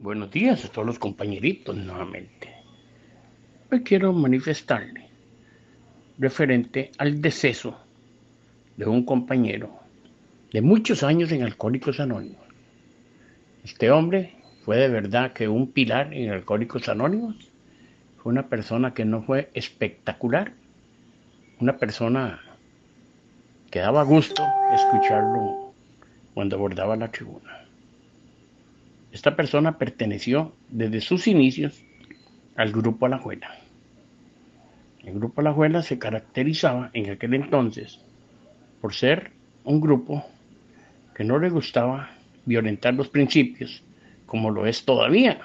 Buenos días a todos los compañeritos nuevamente. Hoy quiero manifestarle referente al deceso de un compañero de muchos años en Alcohólicos Anónimos. Este hombre fue de verdad que un pilar en Alcohólicos Anónimos. Fue una persona que no fue espectacular, una persona que daba gusto escucharlo cuando abordaba la tribuna. Esta persona perteneció desde sus inicios al Grupo Alajuela. El Grupo Alajuela se caracterizaba en aquel entonces por ser un grupo que no le gustaba violentar los principios, como lo es todavía.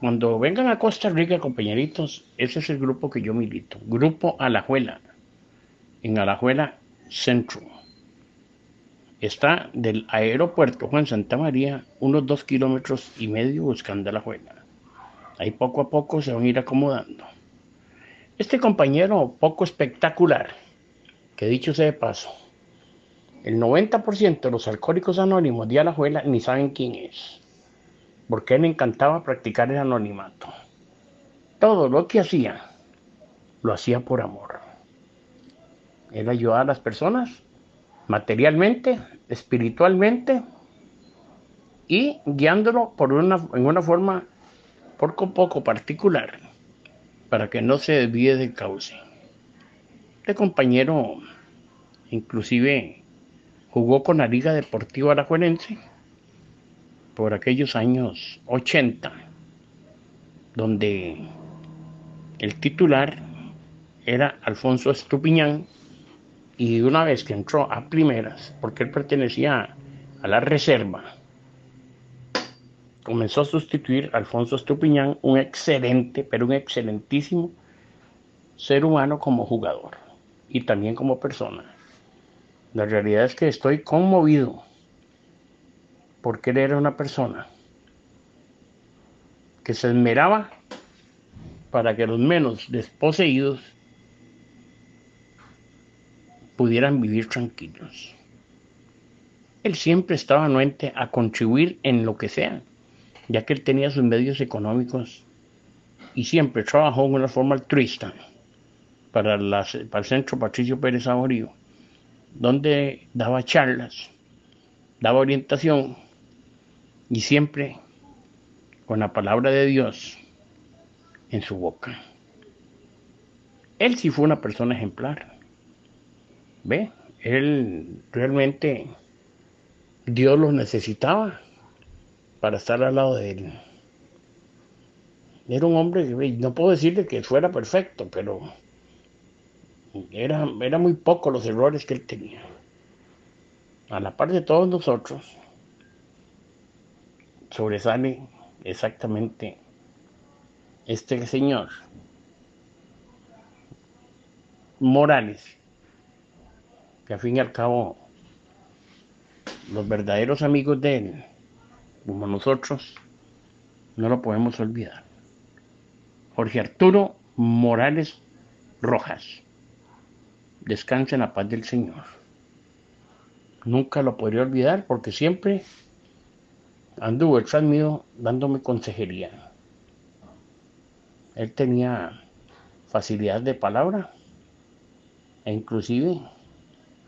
Cuando vengan a Costa Rica, compañeritos, ese es el grupo que yo milito, Grupo Alajuela, en Alajuela Centro está del aeropuerto Juan Santa María unos dos kilómetros y medio buscando la juela. Ahí poco a poco se van a ir acomodando. Este compañero poco espectacular, que dicho sea de paso, el 90% de los alcohólicos anónimos de Alajuela ni saben quién es, porque él encantaba practicar el anonimato. Todo lo que hacía, lo hacía por amor. Él ayudaba a las personas materialmente, espiritualmente y guiándolo por una, en una forma poco poco particular para que no se desvíe del cauce. Este compañero inclusive jugó con la Liga Deportiva Alajuelense por aquellos años 80, donde el titular era Alfonso Estupiñán y una vez que entró a primeras, porque él pertenecía a la reserva, comenzó a sustituir a Alfonso Estupiñán, un excelente, pero un excelentísimo ser humano como jugador y también como persona. La realidad es que estoy conmovido porque él era una persona que se esmeraba para que los menos desposeídos pudieran vivir tranquilos. Él siempre estaba anuente a contribuir en lo que sea, ya que él tenía sus medios económicos y siempre trabajó de una forma altruista para, el Centro Patricio Pérez Amorío, donde daba charlas, daba orientación y siempre con la palabra de Dios en su boca. Él sí fue una persona ejemplar Ve, él realmente Dios los necesitaba para estar al lado de él. Era un hombre, no puedo decirle que fuera perfecto, pero era, era muy poco los errores que él tenía. A la par de todos nosotros, sobresale exactamente este señor, Morales, que al fin y al cabo los verdaderos amigos de él, como nosotros, no lo podemos olvidar. Jorge Arturo Morales Rojas. Descansa en la paz del Señor. Nunca lo podría olvidar porque siempre anduvo detrás mío dándome consejería. Él tenía facilidad de palabra e inclusive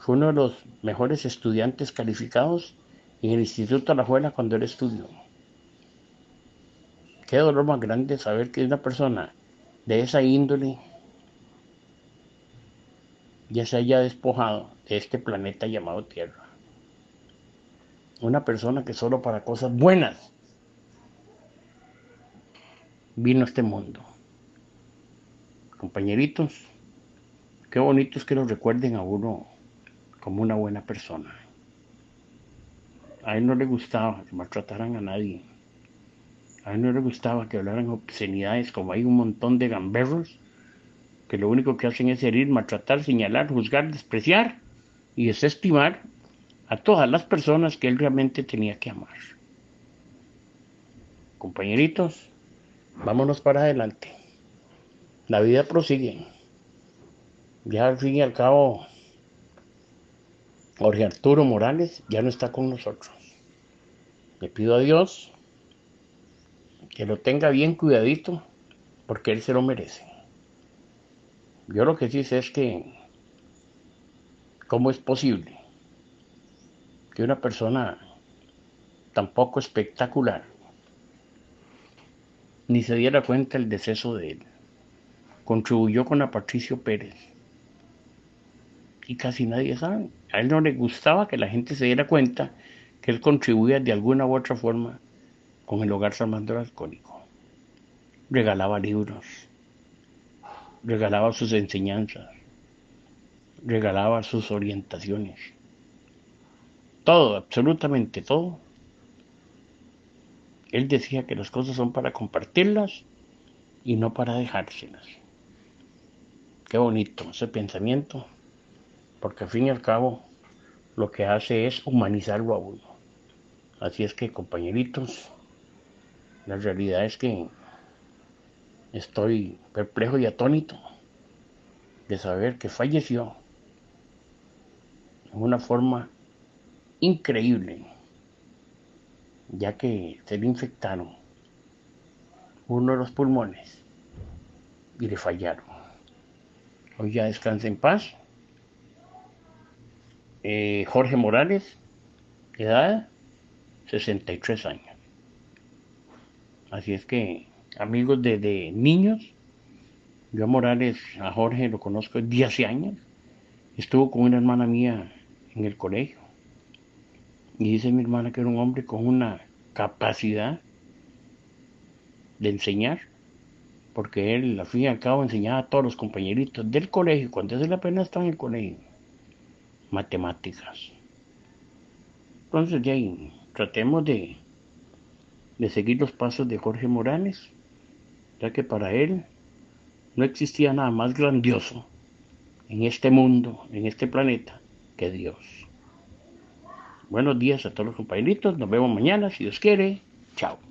fue uno de los mejores estudiantes calificados en el Instituto La Juela cuando él estudió. Qué dolor más grande saber que una persona de esa índole ya se haya despojado de este planeta llamado Tierra. Una persona que solo para cosas buenas vino a este mundo. Compañeritos, qué bonito es que nos recuerden a uno como una buena persona. A él no le gustaba que maltrataran a nadie. A él no le gustaba que hablaran obscenidades, como hay un montón de gamberros que lo único que hacen es herir, maltratar, señalar, juzgar, despreciar y desestimar a todas las personas que él realmente tenía que amar. Compañeritos, vámonos para adelante. La vida prosigue. Ya al fin y al cabo Jorge Arturo Morales ya no está con nosotros. Le pido a Dios que lo tenga bien cuidadito, porque él se lo merece. Yo lo que sí sé es que, ¿cómo es posible que una persona tan poco espectacular ni se diera cuenta el deceso de él? Contribuyó con Patricio Pérez. Y casi nadie sabe. A él no le gustaba que la gente se diera cuenta que él contribuía de alguna u otra forma con el hogar Salvador Alcohólico. Regalaba libros, regalaba sus enseñanzas, regalaba sus orientaciones. Todo, absolutamente todo. Él decía que las cosas son para compartirlas y no para dejárselas. Qué bonito ese pensamiento, porque al fin y al cabo lo que hace es humanizarlo a uno. Así es que, compañeritos, la realidad es que estoy perplejo y atónito de saber que falleció en una forma increíble, ya que se le infectaron uno de los pulmones y le fallaron. Hoy ya descansa en paz. Eh, Jorge Morales, edad 63 años. Así es que, amigos de, niños, yo a Morales, a Jorge lo conozco de hace años. Estuvo con una hermana mía en el colegio. Y dice mi hermana que era un hombre con una capacidad de enseñar, porque él, al fin y al cabo, enseñaba a todos los compañeritos del colegio, cuando es la pena estaba en el colegio, matemáticas. Entonces, de ahí, tratemos de de seguir los pasos de Jorge Morales, ya que para él no existía nada más grandioso en este mundo, en este planeta, que Dios. Buenos días a todos los compañeritos, nos vemos mañana, si Dios quiere. Chao.